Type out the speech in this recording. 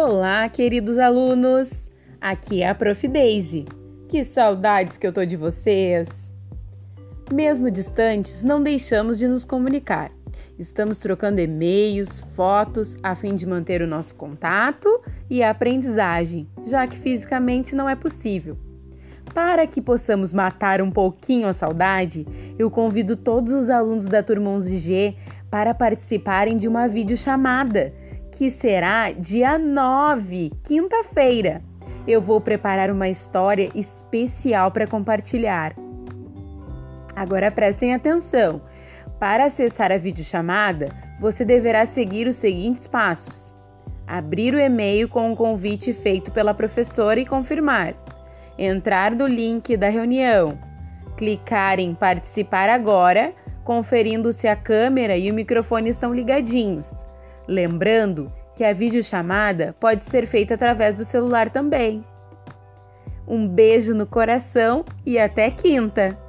Olá, queridos alunos! Aqui é a Prof. Daisy. Que saudades que eu tô de vocês! Mesmo distantes, não deixamos de nos comunicar. Estamos trocando e-mails, fotos, a fim de manter o nosso contato e a aprendizagem, já que fisicamente não é possível. Para que possamos matar um pouquinho a saudade, eu convido todos os alunos da turma 11G para participarem de uma videochamada que será dia 9, quinta-feira. Eu vou preparar uma história especial para compartilhar. Agora prestem atenção. Para acessar a videochamada, você deverá seguir os seguintes passos: abrir o e-mail com o convite feito pela professora e confirmar, entrar no link da reunião, clicar em participar agora, conferindo se a câmera e o microfone estão ligadinhos Lembrando que a videochamada pode ser feita através do celular também. Um beijo no coração e até quinta!